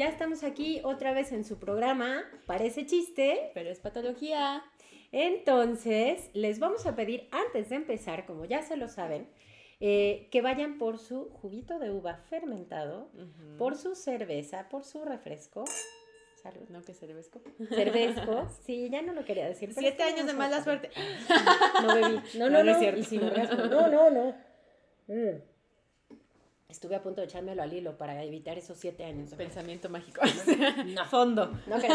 Ya estamos aquí otra vez en su programa. Parece chiste, pero es patología. Entonces, les vamos a pedir antes de empezar, como ya se lo saben, eh, que vayan por su juguito de uva fermentado, por su cerveza, por su refresco. Salud. No, que cervezco. Cervezco. Sí, ya no lo quería decir. Siete años de mala suerte. No bebí. No, no, no. No, cierto. no, no, no. Mm. Estuve a punto de echármelo al hilo para evitar esos siete años. Pensamiento mágico. No. Fondo. No. Sí,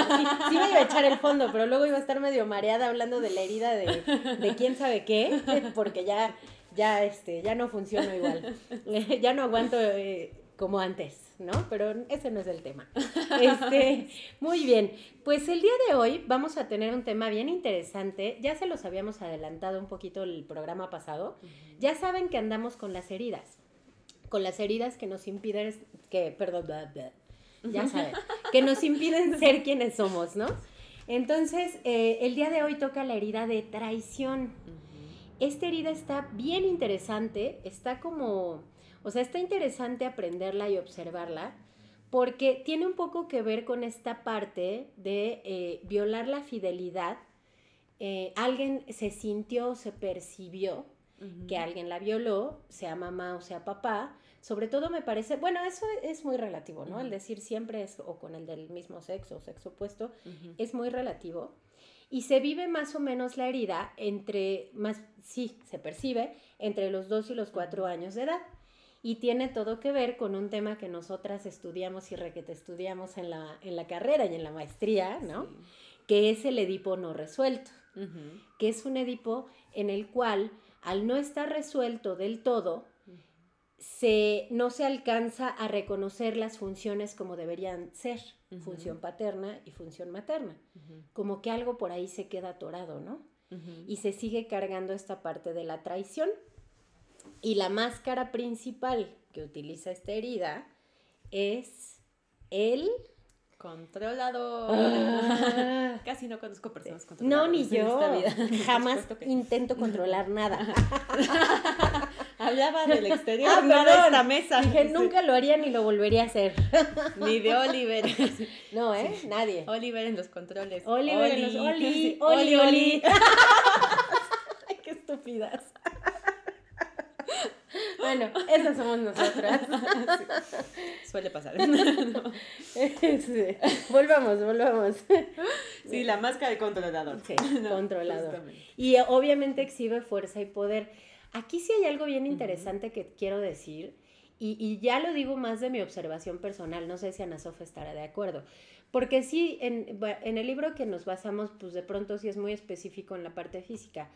sí, me iba a echar el fondo, pero luego iba a estar medio mareada hablando de la herida de, de quién sabe qué, porque ya ya, este, ya no funciono igual. ya no aguanto eh, como antes, ¿no? Pero ese no es el tema. Este, muy bien, pues el día de hoy vamos a tener un tema bien interesante. Ya se los habíamos adelantado un poquito el programa pasado. Ya saben que andamos con las heridas. Con las heridas que nos impiden, que, perdón, ya saben, que nos impiden ser quienes somos, ¿no? Entonces, eh, el día de hoy toca la herida de traición esta herida está bien interesante, está como, o sea, está interesante aprenderla y observarla, porque tiene un poco que ver con esta parte de eh, violar la fidelidad. Eh, alguien se sintió, se percibió que alguien la violó, sea mamá o sea papá. Sobre todo me parece, bueno, eso es muy relativo, ¿no? El decir siempre es o con el del mismo sexo o sexo opuesto, es muy relativo y se vive más o menos la herida entre, más, sí, se percibe entre los dos y los cuatro años de edad. Y tiene todo que ver con un tema que nosotras estudiamos y requete estudiamos en la, en la carrera y en la maestría, ¿no? Que es el Edipo no resuelto, que es un Edipo en el cual, al no estar resuelto del todo, se, no se alcanza a reconocer las funciones como deberían ser, función paterna y función materna. Como que algo por ahí se queda atorado, ¿no? Y se sigue cargando esta parte de la traición. Y la máscara principal que utiliza esta herida es el controlador. Ah. Casi no conozco personas controladoras. No, ni yo. Jamás intento controlar nada. Hablaba del exterior, ah, no de esta mesa. Dije, nunca lo haría ni lo volvería a hacer. Ni de Oliver. No, ¿eh? Nadie. Oliver en los controles. Oliver en los... Oli, Oli, Oli. Ay, qué estúpidas. Bueno, esas somos nosotras. Suele pasar. Volvamos, volvamos. Sí, la máscara de controlador. Sí, controlador. Y obviamente exhibe fuerza y poder. Aquí sí hay algo bien interesante que quiero decir, y, ya lo digo más de mi observación personal, no sé si Ana Sofa estará de acuerdo, porque sí, en, el libro que nos basamos, pues de pronto sí es muy específico en la parte física,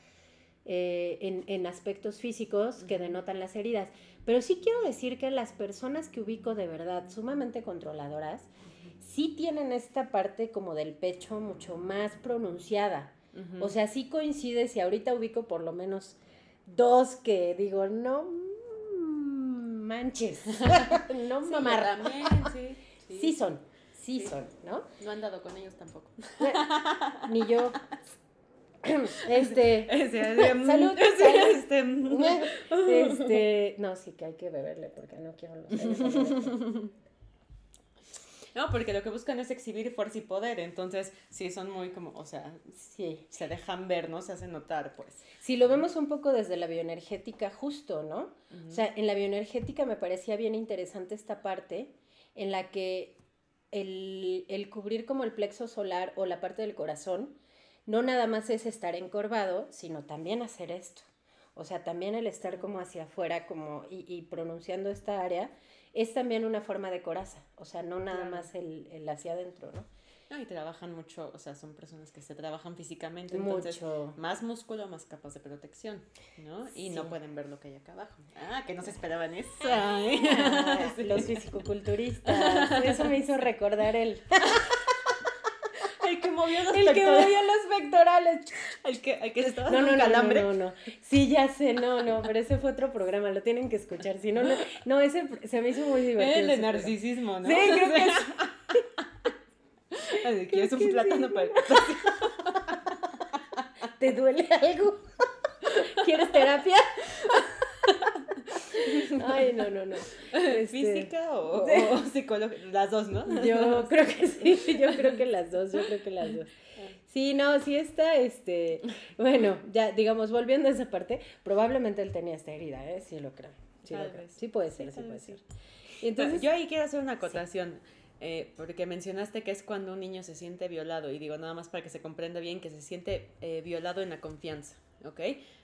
eh, en, aspectos físicos que denotan las heridas, pero sí quiero decir que las personas que ubico de verdad sumamente controladoras, sí tienen esta parte como del pecho mucho más pronunciada. O sea, sí coincide, si ahorita ubico por lo menos dos que digo, no manches, no sí, También, sí, sí. son, sí, son, ¿no? No han dado con ellos tampoco. Ni yo. Este, salud, este, este, no, sí que hay que beberle porque no quiero los no, porque lo que buscan es exhibir fuerza y poder, entonces sí son muy como, o sea, sí, se dejan ver, ¿no? Se hacen notar, pues. Si lo vemos un poco desde la bioenergética, justo, ¿no? O sea, en la bioenergética me parecía bien interesante esta parte en la que el, el cubrir como el plexo solar o la parte del corazón, no nada más es estar encorvado, sino también hacer esto. O sea, también el estar como hacia afuera como y, y pronunciando esta área es también una forma de coraza, o sea, no nada más el, el, hacia adentro, ¿no? No, y trabajan mucho, o sea, son personas que se trabajan físicamente, entonces mucho. más músculo, más capas de protección, ¿no? Y no pueden ver lo que hay acá abajo. Ah, que no se esperaban eso. Ah, los fisicoculturistas, eso me hizo recordar el... el que movió los El que pectorales. movió los pectorales. El que, el que estaba No, no, un no, no, calambre. no. Sí, ya sé, no, no, pero ese fue otro programa, lo tienen que escuchar. Si no, no, no, ese se me hizo muy divertido. El de programa. narcisismo, ¿no? Sí, creo que sí. Así, ¿Quieres un que plátano sí. para el ¿Te duele algo? ¿Quieres terapia? Ay, no, no, no. Este, ¿Física o, o psicológica? Las dos, ¿no? Yo creo que sí, yo creo que las dos, yo creo que las dos. Sí, no, sí está, este, bueno, ya, digamos, volviendo a esa parte, probablemente él tenía esta herida, ¿eh? Sí lo creo, sí lo creo. vez. Sí puede ser, sí, puede ser. Y entonces, yo ahí quiero hacer una acotación, eh, porque mencionaste que es cuando un niño se siente violado, y digo nada más para que se comprenda bien que se siente eh, violado en la confianza, ¿ok?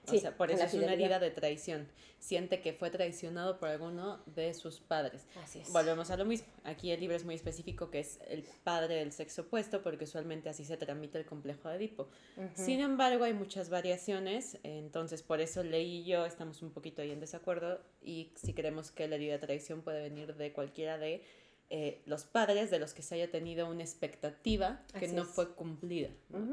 O Sí, sea, por eso es una herida de traición. Siente que fue traicionado por alguno de sus padres. así es. Volvemos a lo mismo. Aquí el libro es muy específico que es el padre del sexo opuesto porque usualmente así se tramita el complejo de Edipo. Sin embargo, hay muchas variaciones, entonces por eso Ley y yo estamos un poquito ahí en desacuerdo y si creemos que la herida de traición puede venir de cualquiera de eh, los padres de los que se haya tenido una expectativa que Así no es. fue cumplida.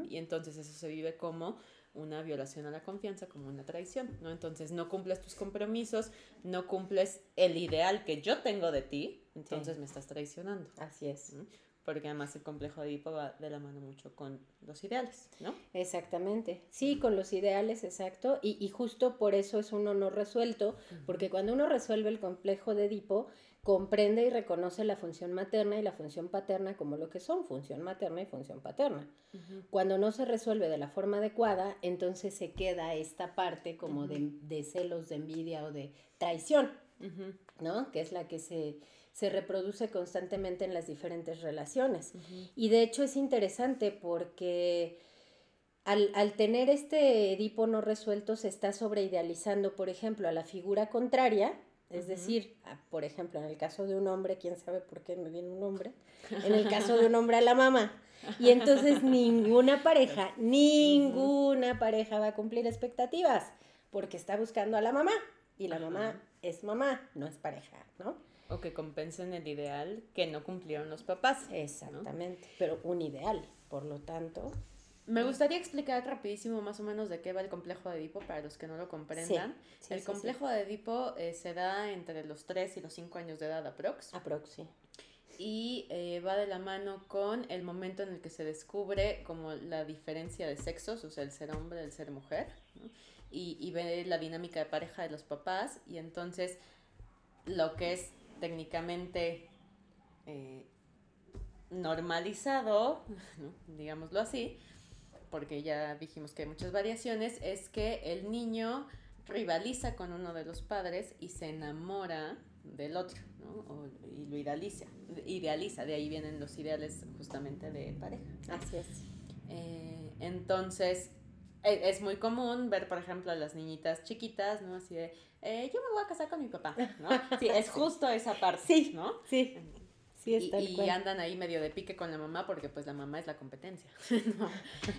Y entonces eso se vive como una violación a la confianza, como una traición, ¿no? Entonces no cumples tus compromisos, no cumples el ideal que yo tengo de ti, entonces me estás traicionando. Así es. ¿no? Porque además el complejo de Edipo va de la mano mucho con los ideales, ¿no? Exactamente. Sí, con los ideales, exacto. Y, y justo por eso es uno no resuelto, porque cuando uno resuelve el complejo de Edipo, comprende y reconoce la función materna y la función paterna como lo que son, función materna y función paterna. Cuando no se resuelve de la forma adecuada, entonces se queda esta parte como de, de celos, de envidia o de traición. ¿no? Que es la que se, se reproduce constantemente en las diferentes relaciones. Y de hecho es interesante porque al, al tener este Edipo no resuelto se está sobreidealizando, por ejemplo, a la figura contraria, es decir, a- por ejemplo, en el caso de un hombre, quién sabe por qué me viene un hombre, en el caso de un hombre a la mamá. Y entonces ninguna pareja, ninguna pareja va a cumplir expectativas porque está buscando a la mamá y la mamá es mamá, no es pareja, ¿no? O que compensen el ideal que no cumplieron los papás. Exactamente, pero un ideal, por lo tanto. Me gustaría explicar rapidísimo más o menos de qué va el complejo de Edipo para los que no lo comprendan. sí, el sí, complejo de Edipo eh, se da entre los 3 y los 5 años de edad aprox. Aprox, sí. y eh, va de la mano con el momento en el que se descubre como la diferencia de sexos, o sea, el ser hombre, el ser mujer, ¿no? y, y ve la dinámica de pareja de los papás, y entonces lo que es técnicamente eh, normalizado, ¿no? digámoslo así, porque ya dijimos que hay muchas variaciones, es que el niño rivaliza con uno de los padres y se enamora del otro, ¿no? O- y lo idealiza, idealiza, de ahí vienen los ideales justamente de pareja. Así es. Eh, entonces, es muy común ver, por ejemplo, a las niñitas chiquitas, ¿no? Así de, eh, yo me voy a casar con mi papá, ¿no? Sí, es justo esa parte, Sí. ¿no? Sí, sí es Y, tal y andan ahí medio de pique con la mamá porque pues la mamá es la competencia, ¿no?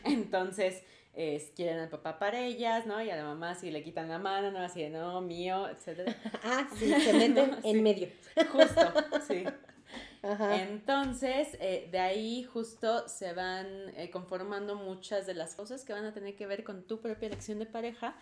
Entonces, es- quieren al papá para ellas, ¿no? Y a la mamá si le quitan la mano, ¿no? Así de, no, mío, etcétera. Ah, sí, se meten No, en sí. medio. Justo, sí. Entonces, eh, de ahí justo se van eh, conformando muchas de las cosas que van a tener que ver con tu propia elección de pareja.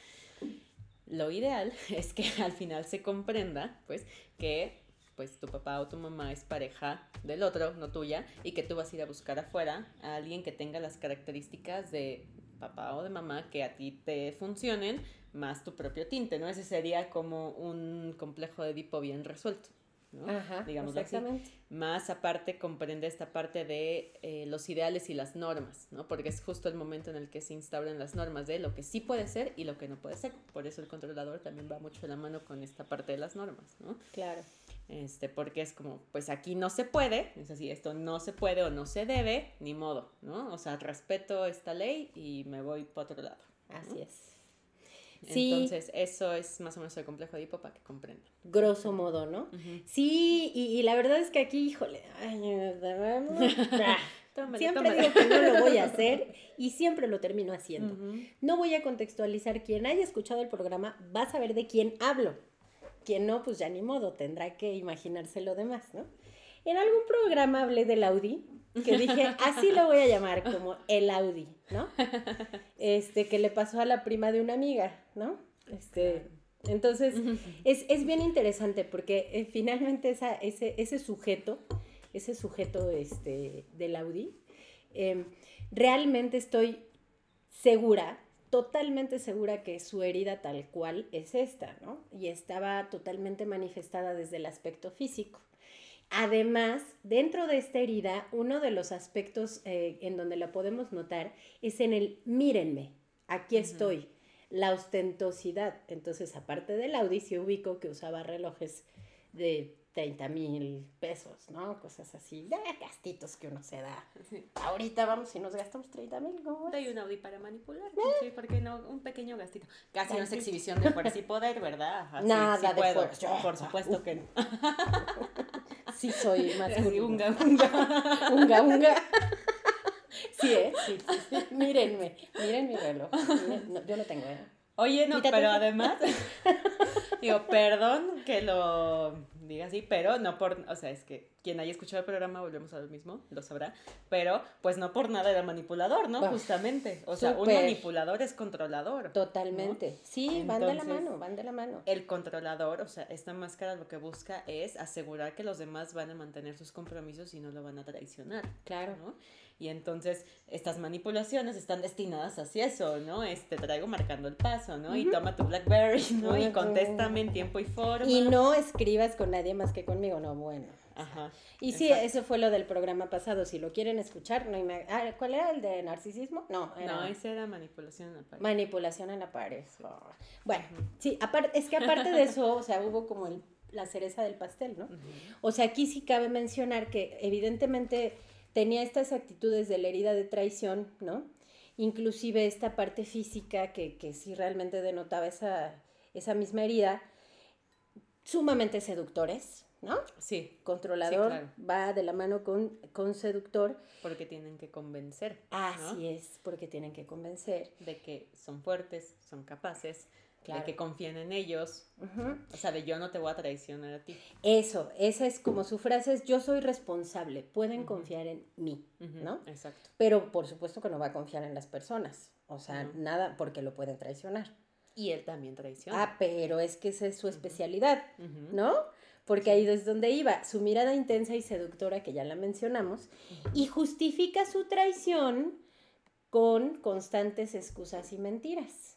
Lo ideal es que al final se comprenda, pues, que pues tu papá o tu mamá es pareja del otro, no tuya, y que tú vas a ir a buscar afuera a alguien que tenga las características de papá o de mamá que a ti te funcionen, más tu propio tinte, ¿no? Ese sería como un complejo de Edipo bien resuelto, ¿no? Ajá, Digámoslo así. exactamente. Más aparte comprende esta parte de eh, los ideales y las normas, ¿no? Porque es justo el momento en el que se instauran las normas de lo que sí puede ser y lo que no puede ser. Por eso el controlador también va mucho de la mano con esta parte de las normas, ¿no? Claro. Este, porque es como, pues aquí no se puede, es así, esto no se puede o no se debe, ni modo, ¿no? O sea, respeto esta ley y me voy para otro lado. Así es. Sí, Entonces, eso es más o menos el complejo de Edipo para que comprendan. grosso modo, ¿no? Ujú. Sí, y, y la verdad es que aquí, híjole, ay, Tómale, siempre tómale. digo que no lo voy a hacer y siempre lo termino haciendo. Ujú. No voy a contextualizar. Quien haya escuchado el programa va a saber de quién hablo. Quien no, pues ya ni modo, tendrá que imaginarse lo demás, ¿no? En algún programa hablé del Audi que dije, así lo voy a llamar, como el Audi, ¿no? Este, que le pasó a la prima de una amiga, ¿no? Este, entonces, es, es bien interesante porque eh, finalmente esa, ese, ese sujeto, ese sujeto este, del Audi, em, realmente estoy segura, totalmente segura que su herida tal cual es esta, ¿no? Y estaba totalmente manifestada desde el aspecto físico. Además, dentro de esta herida, uno de los aspectos eh, en donde la podemos notar es en el mírenme, aquí estoy, la ostentosidad. Entonces, aparte del Audi, se ubico que usaba relojes de 30 mil pesos, ¿no? Cosas así, de gastitos que uno se da. Ahorita vamos y nos gastamos 30 mil, ¿cómo Hay un Audi para manipular, sí, ¿por qué no? Un pequeño gastito. Casi no es exhibición de fuerza y poder, ¿verdad? Nada de fuerza. Por supuesto que no. Sí soy más Sí, unga, unga. unga, unga. Sí, ¿eh? Sí. Mírenme, miren mi reloj. Miren, no, yo lo tengo, ¿eh? Oye, no, pero además, digo, perdón que lo diga así, pero no por, o sea, es que quien haya escuchado el programa, volvemos a lo mismo, lo sabrá, pero pues no por nada era manipulador, ¿no? Bah, Justamente, o sea, un manipulador es controlador. Totalmente. Sí, van de la mano, van de la mano. El controlador, o sea, esta máscara lo que busca es asegurar que los demás van a mantener sus compromisos y no lo van a traicionar. Claro. ¿no? Y entonces estas manipulaciones están destinadas hacia eso, ¿no? Este, te traigo marcando el paso, ¿no? Y toma tu Blackberry, ¿no? Y contéstame en tiempo y forma. Y no escribas con nadie más que conmigo, no, bueno. Ajá. Y sí, exacto. eso fue lo del programa pasado. Si lo quieren escuchar, no ma- ah, ¿Cuál era el de narcisismo? No, era No, esa era manipulación en la pared. manipulación en la pareja. Bueno, sí, aparte, es que aparte de eso, o sea, hubo como el- la cereza del pastel, ¿no? O sea, aquí sí cabe mencionar que evidentemente tenía estas actitudes de la herida de traición, ¿no? Inclusive esta parte física que, que sí realmente denotaba esa, esa misma herida, sumamente seductores, ¿no? Sí, Controlador claro. va de la mano con, con seductor. porque tienen que convencer. ¿no? Así es, porque tienen que convencer. De que son fuertes, son capaces, Claro. de que confían en ellos. O sea, de yo no te voy a traicionar a ti. Eso, esa es como su frase es yo soy responsable, pueden confiar en mí, ¿no? Exacto. Pero por supuesto que no va a confiar en las personas, o sea, nada porque lo pueden traicionar. Y él también traiciona. Ah, pero es que esa es su especialidad. ¿no? Porque ahí es donde iba, su mirada intensa y seductora, que ya la mencionamos, y justifica su traición con constantes excusas y mentiras.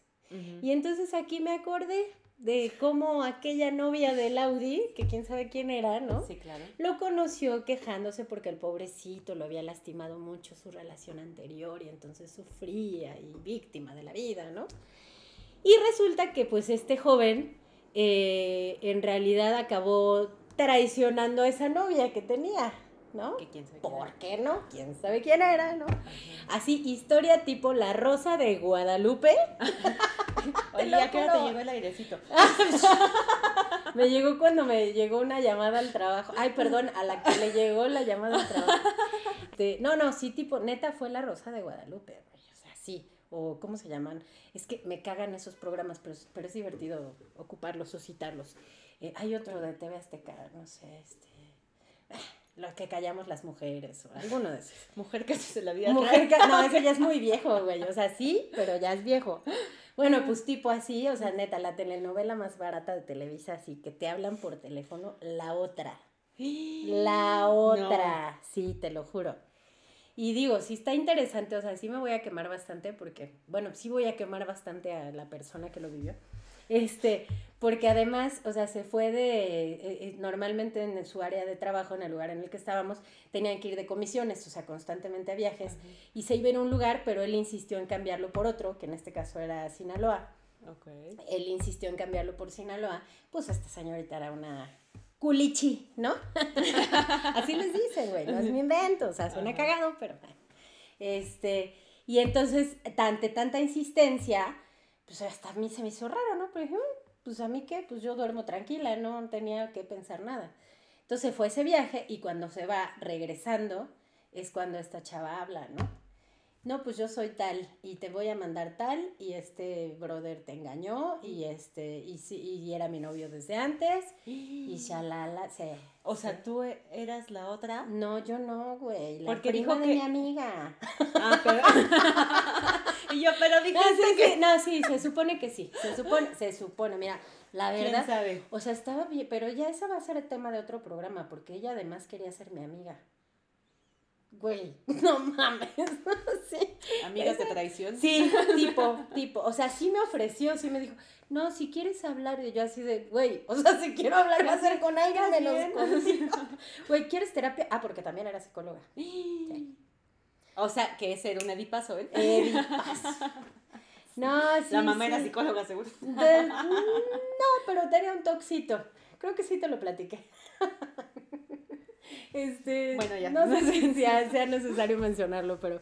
Y entonces aquí me acordé de cómo aquella novia del Audi, que quién sabe quién era, ¿no? Sí, claro. Lo conoció quejándose porque el pobrecito lo había lastimado mucho su relación anterior y entonces sufría y víctima de la vida, ¿no? Y resulta que pues este joven eh, en realidad acabó traicionando a esa novia que tenía, ¿no? Que quién sabe quién ¿Por qué no? ¿Quién sabe quién era, no? Ajá. Así, historia tipo La Rosa de Guadalupe. Oye, ¿a qué hora te llegó el airecito? Me llegó cuando me llegó una llamada al trabajo. Ay, perdón, a la que le llegó la llamada al trabajo. Este, no, no, sí, tipo, neta fue la Rosa de Guadalupe, güey. O sea, sí. O cómo se llaman. Es que me cagan esos programas, pero, es- pero es divertido ocuparlos o citarlos. Eh, hay otro de TV Azteca, no sé, este. ah, Los que callamos las mujeres, o alguno de esos. Mujer que se la vida Mujer ca- no, ese ya es muy viejo, güey. O sea, sí, pero ya es viejo. Bueno, pues tipo así, o sea, neta, la telenovela más barata de Televisa, así que te hablan por teléfono, la otra. La otra, sí, te lo juro. Y digo, sí está interesante, o sea, sí me voy a quemar bastante porque, bueno, sí voy a quemar bastante a la persona que lo vivió. Este, porque además, o sea, se fue de, eh, eh, normalmente en su área de trabajo, en el lugar en el que estábamos, tenían que ir de comisiones, o sea, constantemente a viajes, y se iba a un lugar, pero él insistió en cambiarlo por otro, que en este caso era Sinaloa. Ok. Él insistió en cambiarlo por Sinaloa, pues esta señorita era una culichi, ¿no? Así les dicen, güey, no es mi invento, o sea, suena Ajá. cagado, pero bueno. Este, y entonces, ante tanta insistencia, pues hasta a mí se me hizo raro, ¿no? Pero dije, "Mm, pues a mí qué, pues yo duermo tranquila, no tenía que pensar nada. Entonces fue ese viaje y cuando se va regresando es cuando esta chava habla, ¿no? No, pues yo soy tal y te voy a mandar tal y este brother te engañó y este y sí y era mi novio desde antes y shalala, se O sea, tú eras la otra. No, yo no, güey, la Porque prima dijo de que- mi amiga. Ah, pero. y yo, pero No, dijiste sí, que. sí, no, sí, se supone que sí. Se supone, se supone, mira, la ¿Quién verdad. sabe? O sea, estaba bien, pero ya esa va a ser el tema de otro programa, porque ella además quería ser mi amiga. Güey, no mames. sí. Amigas de traición. Sí, tipo, tipo. O sea, sí me ofreció, sí me dijo, no, si quieres hablar, y yo así de, güey, o sea, si quiero hablar y hacer con alguien, bien. contigo. Güey, ¿quieres terapia? Ah, porque también era psicóloga. O sea, que ese era un edipazo, ¿eh? Edipas. No, sí. la mamá era psicóloga, seguro. De- mm, no, pero tenía un toxito. Creo que sí te lo platiqué. Este, Bueno, ya. No sé si sea, sea necesario mencionarlo, pero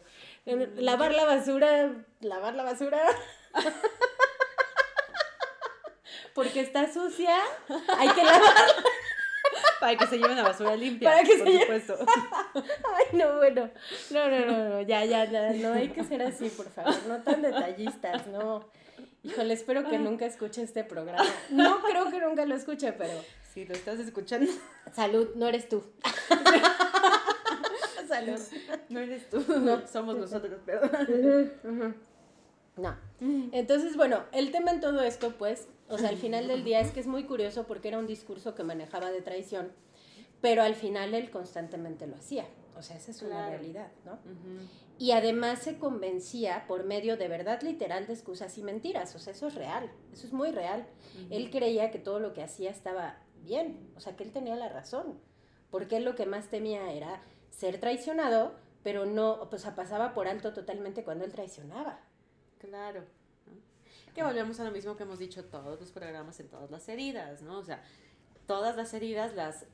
lavar la basura, lavar la basura. Porque está sucia, hay que lavar. Para que se lleven la basura limpia. Para que por se supuesto. Ay, no, bueno. No, no, no, no, ya, ya, ya, no hay que ser así, por favor. No tan detallistas, no. Híjole, espero que nunca escuche este programa. No creo que nunca lo escuche, pero Si lo estás escuchando, salud, no eres tú. salud. no eres tú. No, somos nosotros, perdón. No. Entonces, bueno, el tema en todo esto, pues, o sea, al final del día es que es muy curioso porque era un discurso que manejaba de traición, pero al final él constantemente lo hacía. O sea, esa es una Claro. realidad, ¿no? Y además se convencía por medio de verdad literal de excusas y mentiras. O sea, eso es real, eso es muy real. Él creía que todo lo que hacía estaba bien, o sea, que él tenía la razón. Porque él lo que más temía era ser traicionado, pero no, pues pasaba por alto totalmente cuando él traicionaba. Claro. ¿no? Que volvemos a lo mismo que hemos dicho todos los programas en todas las heridas, ¿no? O sea, todas las heridas las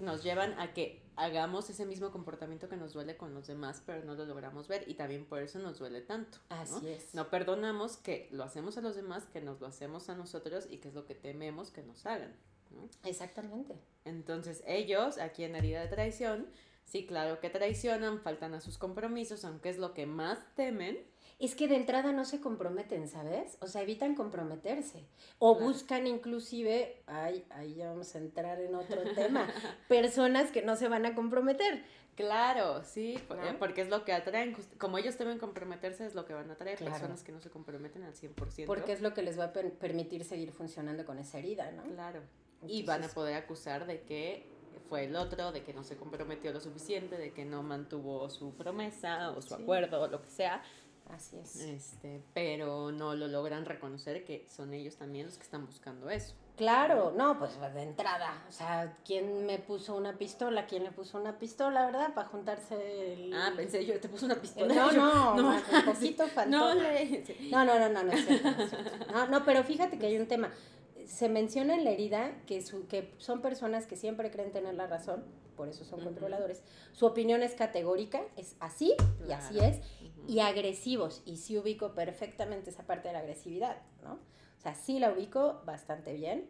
nos llevan a que hagamos ese mismo comportamiento que nos duele con los demás, pero no lo logramos ver y también por eso nos duele tanto. ¿no? Así es. No perdonamos que lo hacemos a los demás, que nos lo hacemos a nosotros y que es lo que tememos que nos hagan. ¿No? Exactamente. Entonces ellos, aquí en herida de traición, sí, claro que traicionan, faltan a sus compromisos, aunque es lo que más temen. Es que de entrada no se comprometen, ¿sabes? O sea, evitan comprometerse. O Claro. buscan inclusive, ay, ahí ya vamos a entrar en otro tema, personas que no se van a comprometer. Claro, sí, ¿No? porque es lo que atraen. Como ellos deben comprometerse, es lo que van a atraer. Claro. Personas que no se comprometen al 100%. Porque es lo que les va a per- permitir seguir funcionando con esa herida, ¿no? Claro. Y van a poder acusar de que fue el otro, de que no se comprometió lo suficiente, de que no mantuvo su promesa o su Sí. acuerdo o lo que sea. Así es. Este, pero no lo logran reconocer que son ellos también los que están buscando eso. Claro, no, pues de entrada, o sea, ¿quién me puso una pistola? ¿Quién le puso una pistola, verdad? Para juntarse el... Ah, pensé yo, te puso una pistola. No, Yo, no, no, un poquito. No, le-. No, no, no, no, no es cierto, no es cierto. No, no, pero fíjate que hay un tema. Se menciona en la herida que, su, que son personas que siempre creen tener la razón, por eso son controladores. Su opinión es categórica, es así y así es, y agresivos. Y sí ubico perfectamente esa parte de la agresividad, ¿no? O sea, sí la ubico bastante bien.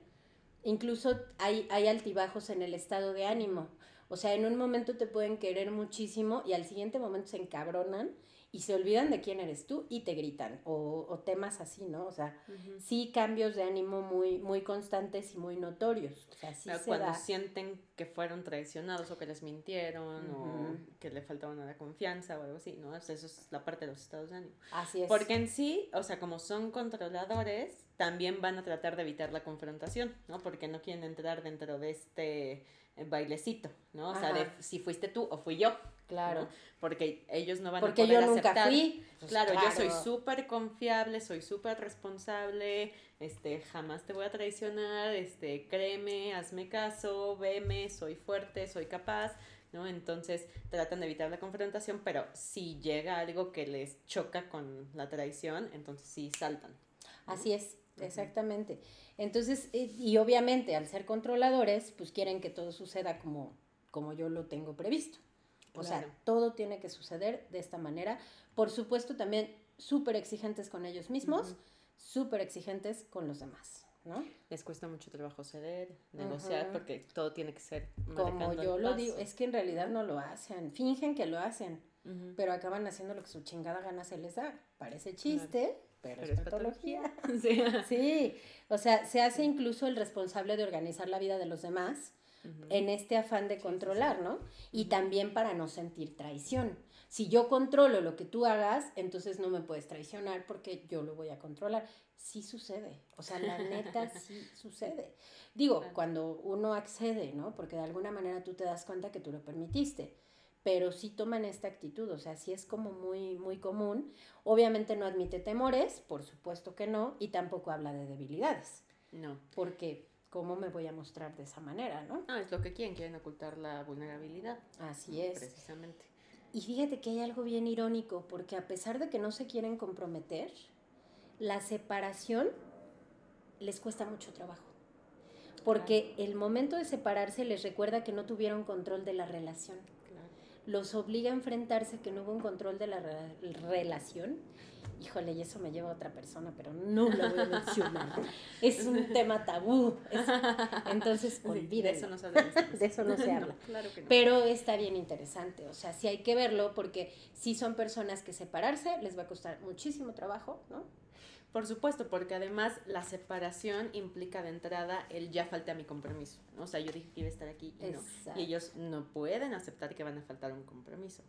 Incluso hay, hay altibajos en el estado de ánimo. O sea, en un momento te pueden querer muchísimo y al siguiente momento se encabronan y se olvidan de quién eres tú y te gritan. O, o temas así, ¿no? O sea, sí cambios de ánimo muy, muy constantes y muy notorios. O sea, sí Pero se cuando da. sienten que fueron traicionados o que les mintieron o que le faltaban a la confianza o algo así, ¿no? O sea, eso es la parte de los estados de ánimo. Así es. Porque en sí, o sea, como son controladores, también van a tratar de evitar la confrontación, ¿no? Porque no quieren entrar dentro de este eh, bailecito, ¿no? O sea, de si fuiste tú o fui yo. Claro. ¿no? Porque ellos no van Porque a poder yo nunca aceptar. fui. Pues claro, yo soy súper confiable, soy súper responsable, este, jamás te voy a traicionar, este, créeme, hazme caso, veme, soy fuerte, soy capaz, ¿no? Entonces tratan de evitar la confrontación, pero si llega algo que les choca con la traición, entonces sí saltan. Así es, exactamente. Entonces, eh, y obviamente al ser controladores, pues quieren que todo suceda como, como yo lo tengo previsto. O Claro. sea, todo tiene que suceder de esta manera. Por supuesto, también súper exigentes con ellos mismos, Ujú. súper exigentes con los demás, ¿no? Les cuesta mucho trabajo ceder, negociar, Ujú. porque todo tiene que ser Como yo lo paso. digo, es que en realidad no lo hacen, fingen que lo hacen. pero acaban haciendo lo que su chingada gana se les da. Parece chiste, pero, es, patología. Sí. sí, o sea, se hace incluso el responsable de organizar la vida de los demás en este afán de controlar, ¿no? Y también para no sentir traición. Si yo controlo lo que tú hagas, entonces no me puedes traicionar porque yo lo voy a controlar. Sí sucede, o sea, la neta sí sucede. Digo, cuando uno accede, ¿no? Porque de alguna manera tú te das cuenta que tú lo permitiste pero sí toman esta actitud, o sea, sí es como muy, muy común. Obviamente no admite temores, por supuesto que no, y tampoco habla de debilidades. No. Porque, ¿cómo me voy a mostrar de esa manera, no? Ah, es lo que quieren, quieren ocultar la vulnerabilidad. Así es. Precisamente. Y fíjate que hay algo bien irónico, porque a pesar de que no se quieren comprometer, la separación les cuesta mucho trabajo. Porque el momento de separarse les recuerda que no tuvieron control de la relación los obliga a enfrentarse que no hubo un control de la relación. Híjole, y eso me lleva a otra persona, pero no lo voy a mencionar. es un tema tabú. entonces, olvídenlo. De eso no se habla. de eso no se habla. Pero está bien interesante. O sea, sí hay que verlo porque si son personas que separarse les va a costar muchísimo trabajo, ¿no? Por supuesto, porque además la separación implica de entrada el ya falté a mi compromiso. O sea, yo dije que iba a estar aquí y no. Y ellos no pueden aceptar que van a faltar un compromiso.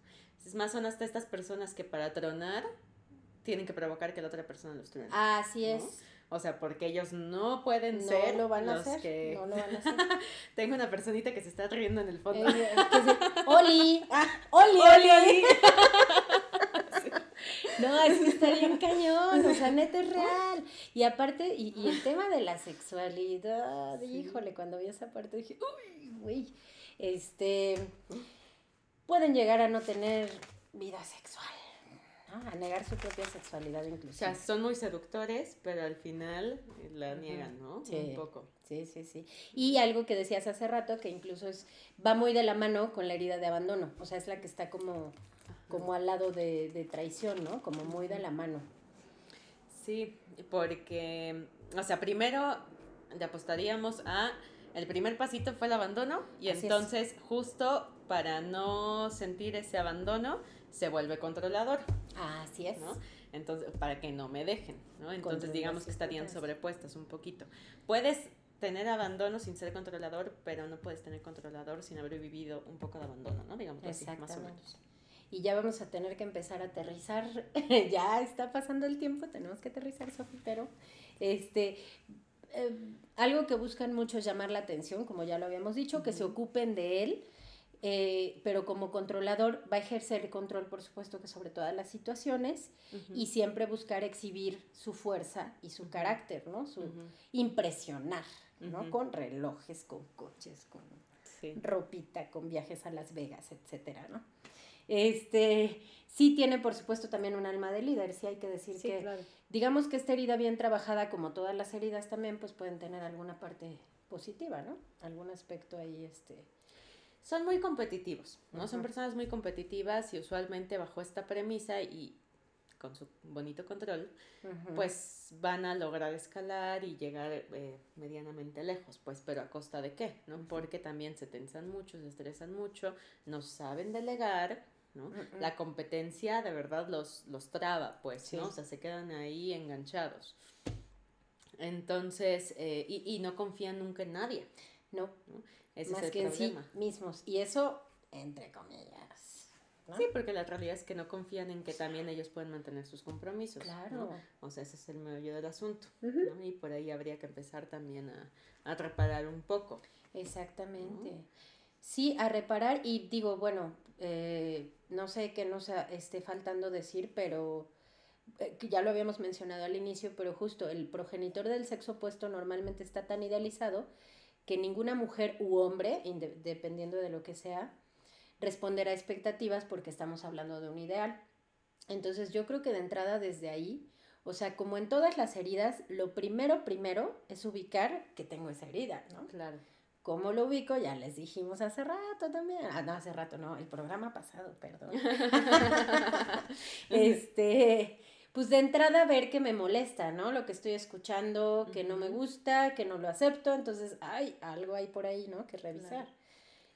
Es más, son hasta estas personas que para tronar tienen que provocar que la otra persona los truene. Así es. O sea, porque ellos no pueden ser lo van a hacer. que... No lo van a hacer. Tengo una personita que se está riendo en el fondo. Eh, ¡Oli! Ah, ¡Oli, Oli! oli. No, así está bien cañón, o sea, neta es real. Y aparte, y, el tema de la sexualidad, híjole, cuando vi esa parte dije, uy, güey, este, pueden llegar a no tener vida sexual, ¿no? A negar su propia sexualidad incluso. O sea, son muy seductores, pero al final la niegan, ¿no? Sí. Un poco. Sí, sí, sí. Y algo que decías hace rato, que incluso es, va muy de la mano con la herida de abandono, o sea, es la que está como como al lado de, traición, ¿no? Como muy de la mano. Sí, porque, o sea, primero le apostaríamos a, el primer pasito fue el abandono y entonces justo para no sentir ese abandono se vuelve controlador. Así es. ¿no? Entonces, para que no me dejen, ¿no? Entonces digamos que estarían sobrepuestas un poquito. Puedes tener abandono sin ser controlador, pero no puedes tener controlador sin haber vivido un poco de abandono, ¿no? Digamos así, más o menos y ya vamos a tener que empezar a aterrizar. ya está pasando el tiempo, tenemos que aterrizar, Sofi, pero este, eh, algo que buscan mucho es llamar la atención, como ya lo habíamos dicho, que se ocupen de él. Eh, pero como controlador va a ejercer control, por supuesto, que sobre todas las situaciones y siempre buscar exhibir su fuerza y su carácter, ¿no? Su impresionar, ¿no? Con relojes, con coches, con ropita, con viajes a Las Vegas, etcétera, ¿no? Este, sí tiene, por supuesto, también un alma de líder, sí hay que decir que, digamos que esta herida bien trabajada, como todas las heridas también, pues pueden tener alguna parte positiva, ¿no? Algún aspecto ahí, este... Son muy competitivos, ¿no? Son personas muy competitivas y usualmente bajo esta premisa y con su bonito control, pues van a lograr escalar y llegar eh, medianamente lejos, pues, pero a costa de qué, ¿no? Porque también se tensan mucho, se estresan mucho, no saben delegar, ¿no? La competencia de verdad los, los traba, pues, ¿no? O sea, se quedan ahí enganchados. Entonces, eh, y, y, no confían nunca en nadie. No. Ese Más es el que problema. en sí mismos. Y eso, entre comillas. Sí, porque la realidad es que no confían en que también ellos pueden mantener sus compromisos. Claro. O sea, ese es el meollo del asunto. ¿no? Y por ahí habría que empezar también a, a reparar un poco. Exactamente. Sí, a reparar y digo, bueno, eh, no sé qué nos esté faltando decir, pero eh, ya lo habíamos mencionado al inicio, pero justo el progenitor del sexo opuesto normalmente está tan idealizado que ninguna mujer u hombre, dependiendo de lo que sea, responderá a expectativas porque estamos hablando de un ideal. Entonces yo creo que de entrada desde ahí, o sea, como en todas las heridas, lo primero, primero es ubicar que tengo esa herida, ¿no? Claro. ¿Cómo lo ubico? Ya les dijimos hace rato también. Ah, no, hace rato no, el programa pasado, perdón. este, pues de entrada ver que me molesta, ¿no? Lo que estoy escuchando, que no me gusta, que no lo acepto, entonces, hay algo hay por ahí, ¿no? Que revisar.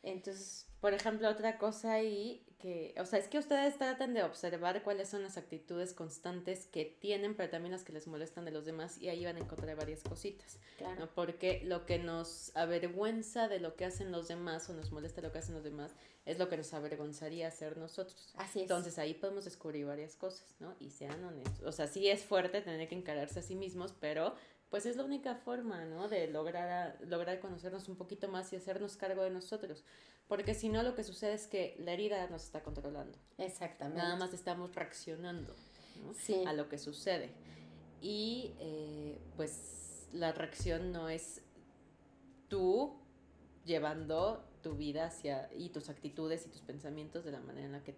Entonces, por ejemplo, otra cosa ahí que, o sea, es que ustedes tratan de observar cuáles son las actitudes constantes que tienen, pero también las que les molestan de los demás y ahí van a encontrar varias cositas. Claro. ¿no? Porque lo que nos avergüenza de lo que hacen los demás o nos molesta lo que hacen los demás es lo que nos avergonzaría hacer nosotros. Así es. Entonces ahí podemos descubrir varias cosas, ¿no? Y sean honestos. O sea, sí es fuerte tener que encararse a sí mismos, pero pues es la única forma, ¿no? De lograr, lograr conocernos un poquito más y hacernos cargo de nosotros. Porque si no, lo que sucede es que la herida nos está controlando. Exactamente. Nada más estamos reaccionando a lo que sucede. Y eh, pues la reacción no es tú llevando tu vida hacia y tus actitudes y tus pensamientos de la manera en la que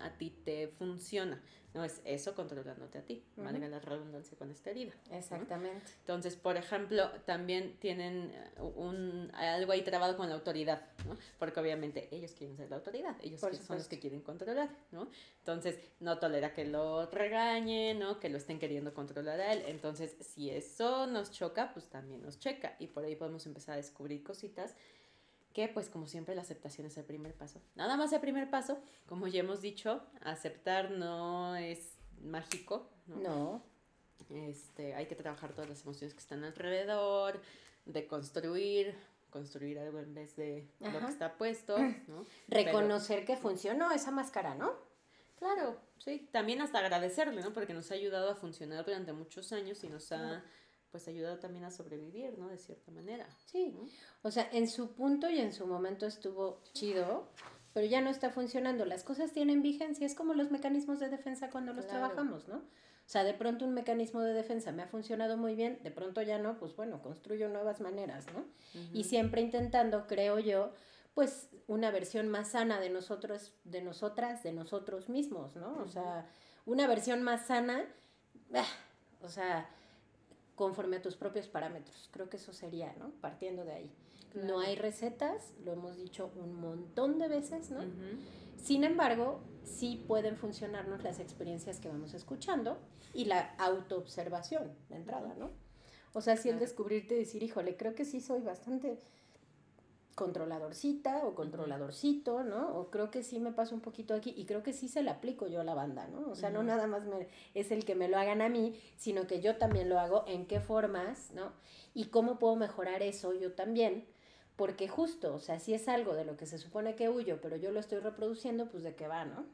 a ti te funciona. No es eso controlándote a ti, uh la redundancia con esta herida. Exactamente. Entonces, por ejemplo, también tienen uh, un, algo ahí trabado con la autoridad, ¿no? Porque obviamente ellos quieren ser la autoridad, ellos son los que quieren controlar, ¿no? Entonces, no tolera que lo regañen, ¿no? Que lo estén queriendo controlar a él. Entonces, si eso nos choca, pues también nos checa. Y por ahí podemos empezar a descubrir cositas que pues como siempre la aceptación es el primer paso. Nada más el primer paso, como ya hemos dicho, aceptar no es mágico, ¿no? No. Este, hay que trabajar todas las emociones que están alrededor, de construir, construir algo en vez de lo que está puesto, ¿no? Reconocer que funcionó esa máscara, ¿no? Claro, sí, también hasta agradecerle, ¿no? Porque nos ha ayudado a funcionar durante muchos años y nos ha pues ayudado también a sobrevivir, ¿no? De cierta manera. Sí. O sea, en su punto y en su momento estuvo chido, pero ya no está funcionando. Las cosas tienen vigencia, es como los mecanismos de defensa cuando los trabajamos, ¿no? O sea, de pronto un mecanismo de defensa me ha funcionado muy bien, de pronto ya no, pues bueno, construyo nuevas maneras, ¿no? Y siempre intentando, creo yo, pues una versión más sana de nosotros, de nosotras, de nosotros mismos, ¿no? O sea, una versión más sana, ah, o sea, conforme a tus propios parámetros. Creo que eso sería, ¿no? Partiendo de ahí. No hay recetas, lo hemos dicho un montón de veces, ¿no? Sin embargo, sí pueden funcionarnos las experiencias que vamos escuchando y la autoobservación de entrada, ¿no? O sea, si el descubrirte y decir, híjole, creo que sí soy bastante controladorcita o controladorcito, ¿no? O creo que sí me paso un poquito aquí y creo que sí se le aplico yo a la banda, ¿no? O sea, no nada más me, es el que me lo hagan a mí, sino que yo también lo hago, en qué formas, ¿no? Y cómo puedo mejorar eso yo también, porque justo, o sea, si es algo de lo que se supone que huyo, pero yo lo estoy reproduciendo, pues de qué va, ¿no?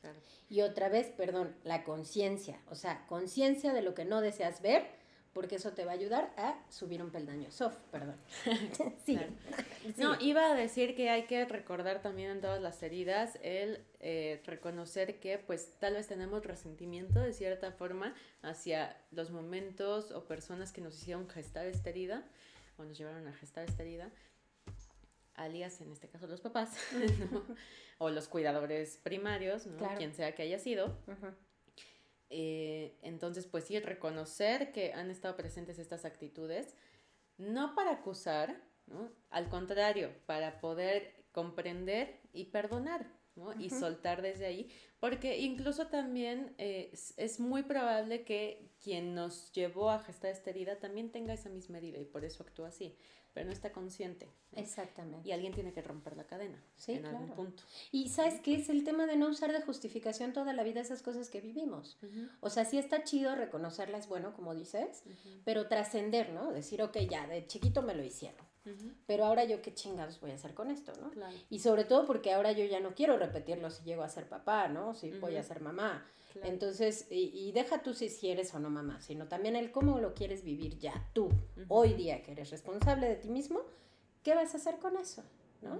claro. Y otra vez, perdón, la conciencia, o sea, conciencia de lo que no deseas ver porque eso te va a ayudar a subir un peldaño. Soft, perdón. sí. No, iba a decir que hay que recordar también en todas las heridas el eh, reconocer que pues tal vez tenemos resentimiento de cierta forma hacia los momentos o personas que nos hicieron gestar esta herida o nos llevaron a gestar esta herida alias en este caso los papás, o los cuidadores primarios, ¿no? quien sea que haya sido. Eh, entonces, pues sí, reconocer que han estado presentes estas actitudes, no para acusar, ¿no? Al contrario, para poder comprender y perdonar, ¿no? Y soltar desde ahí, porque incluso también eh, es, muy probable que quien nos llevó a gestar esta herida también tenga esa misma herida y por eso actúa así pero no está consciente. Exactamente. Y alguien tiene que romper la cadena sí, en algún punto. Y sabes qué es el tema de no usar de justificación toda la vida esas cosas que vivimos. O sea, sí está chido reconocerlas, bueno, como dices, pero trascender, ¿no? Decir, ok, ya, de chiquito me lo hicieron. Pero ahora yo qué chingados voy a hacer con esto, ¿no? Y sobre todo porque ahora yo ya no quiero repetirlo si llego a ser papá, ¿no? Si voy a ser mamá. Entonces, y, deja tú si, si, eres o no mamá, sino también el cómo lo quieres vivir ya tú, hoy día que eres responsable de ti mismo, ¿qué vas a hacer con eso? ¿no?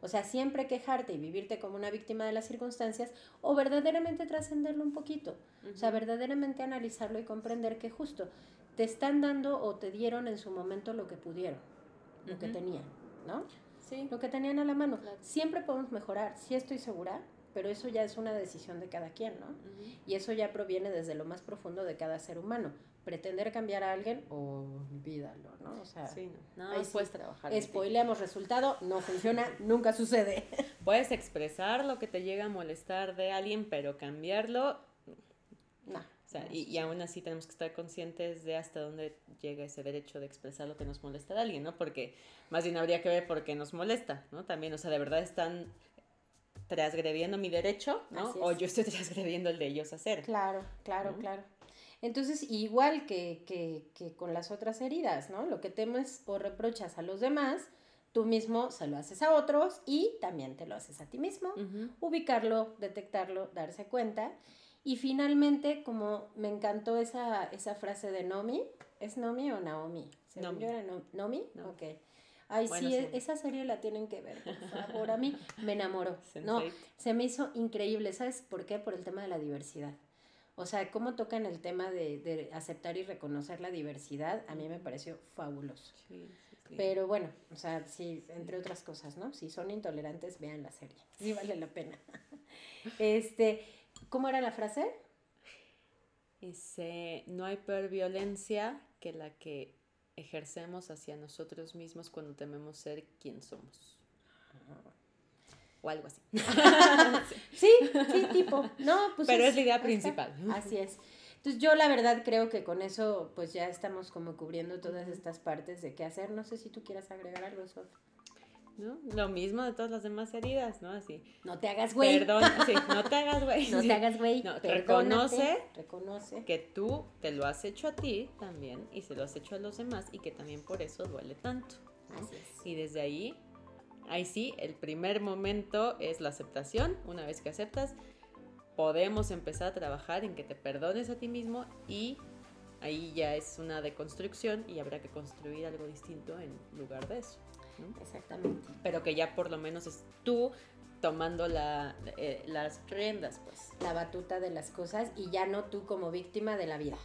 O sea, siempre quejarte y vivirte como una víctima de las circunstancias o verdaderamente trascenderlo un poquito. O sea, verdaderamente analizarlo y comprender que justo te están dando o te dieron en su momento lo que pudieron, lo que tenían, ¿no? Sí. Lo que tenían a la mano. Siempre podemos mejorar, sí estoy segura, pero eso ya es una decisión de cada quien, ¿no? Y eso ya proviene desde lo más profundo de cada ser humano. Pretender cambiar a alguien, olvídalo, ¿no? O sea, sí, no, no puedes trabajar. Spoileamos resultado, no funciona, nunca sucede. Puedes expresar lo que te llega a molestar de alguien, pero cambiarlo, no. O sea, y, y, aún así tenemos que estar conscientes de hasta dónde llega ese derecho de expresar lo que nos molesta de alguien, ¿no? Porque más bien habría que ver por qué nos molesta, ¿no? También, o sea, de verdad están transgrediendo mi derecho, ¿no? O yo estoy transgrediendo el de ellos hacer. Claro, claro, claro. Entonces, igual que, que, que, con las otras heridas, ¿no? Lo que temes o reprochas a los demás, tú mismo se lo haces a otros y también te lo haces a ti mismo. Ubicarlo, detectarlo, darse cuenta. Y finalmente, como me encantó esa, esa frase de Nomi, ¿es Nomi o Naomi? Nomi. Yo era Nomi, ok. Ay, sí, e, esa serie la tienen que ver, por favor. A mí me enamoró. No, se me hizo increíble. ¿Sabes por qué? Por el tema de la diversidad. O sea, cómo tocan el tema de, de aceptar y reconocer la diversidad, a mí me pareció fabuloso. Sí, sí, Pero bueno, o sea, sí, entre otras cosas, ¿no? Si son intolerantes, vean la serie. Sí vale la pena. este, ¿cómo era la frase? Dice, no hay peor violencia que la que ejercemos hacia nosotros mismos cuando tememos ser quien somos. O algo así. sí, sí, tipo. No, pues Pero es, la idea principal. Así es. Entonces yo la verdad creo que con eso pues ya estamos como cubriendo todas estas partes de qué hacer. No sé si tú quieras agregar algo, Sof. ¿No? Lo mismo de todas las demás heridas, ¿no? Así. No te hagas güey. Perdón, sí, no te hagas güey. No te hagas güey. No, reconoce, reconoce que tú te lo has hecho a ti también y se lo has hecho a los demás y que también por eso duele tanto. Así es. Y desde ahí, ahí sí, el primer momento es la aceptación. Una vez que aceptas, podemos empezar a trabajar en que te perdones a ti mismo y ahí ya es una deconstrucción y habrá que construir algo distinto en lugar de eso. Exactamente. Pero que ya por lo menos es tú tomando la, eh, las riendas, pues. La batuta de las cosas y ya no tú como víctima de la vida.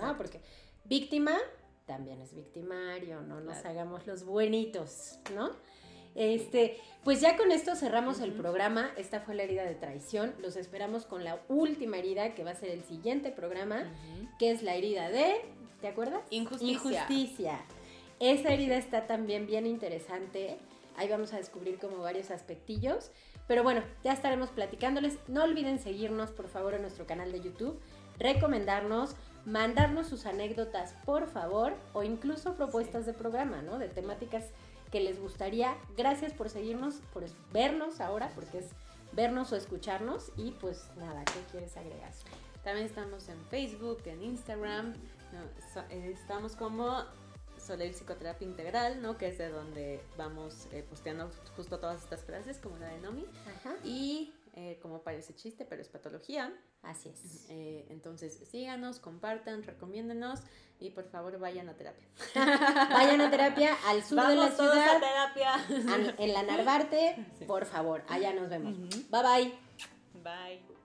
¿No? Porque víctima también es victimario, no nos hagamos los buenitos, ¿no? Este, pues ya con esto cerramos el programa. Esta fue la herida de traición. Los esperamos con la última herida que va a ser el siguiente programa, que es la herida de, ¿te acuerdas? Injusticia. Injusticia. Esa herida está también bien interesante. Ahí vamos a descubrir como varios aspectillos. Pero bueno, ya estaremos platicándoles. No olviden seguirnos, por favor, en nuestro canal de YouTube, recomendarnos, mandarnos sus anécdotas, por favor, o incluso propuestas de programa, ¿no? De temáticas que les gustaría. Gracias por seguirnos, por vernos ahora, porque es vernos o escucharnos. Y pues nada, ¿qué quieres agregar? También estamos en Facebook, en Instagram. Eh, estamos como Soleil Psicoterapia Integral, ¿no? Que es de donde vamos eh, posteando justo todas estas frases, como la de Nomi. Ajá. Y eh, como parece chiste, pero es patología. Así es. Eh, entonces, síganos, compartan, recomiéndenos y por favor vayan a terapia. vayan a terapia al sur de la ciudad. a terapia. en la Narvarte, por favor, allá nos vemos. Bye bye. Bye.